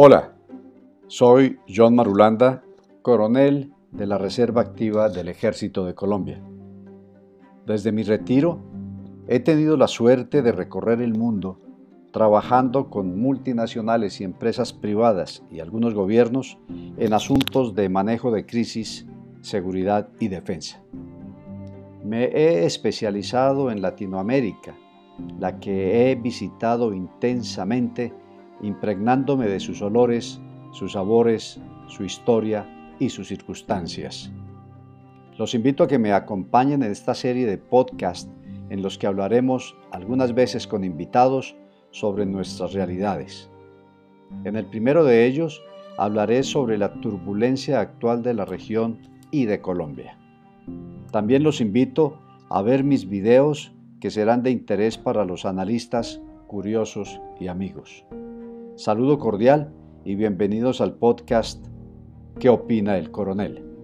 Hola, soy John Marulanda, coronel de la Reserva Activa del Ejército de Colombia. Desde mi retiro, he tenido la suerte de recorrer el mundo trabajando con multinacionales y empresas privadas y algunos gobiernos en asuntos de manejo de crisis, seguridad y defensa. Me he especializado en Latinoamérica, la que he visitado intensamente, impregnándome de sus olores, sus sabores, su historia y sus circunstancias. Los invito a que me acompañen en esta serie de podcasts en los que hablaremos algunas veces con invitados sobre nuestras realidades. En el primero de ellos hablaré sobre la turbulencia actual de la región y de Colombia. También los invito a ver mis videos que serán de interés para los analistas, curiosos y amigos. Saludo cordial y bienvenidos al podcast ¿Qué opina el coronel?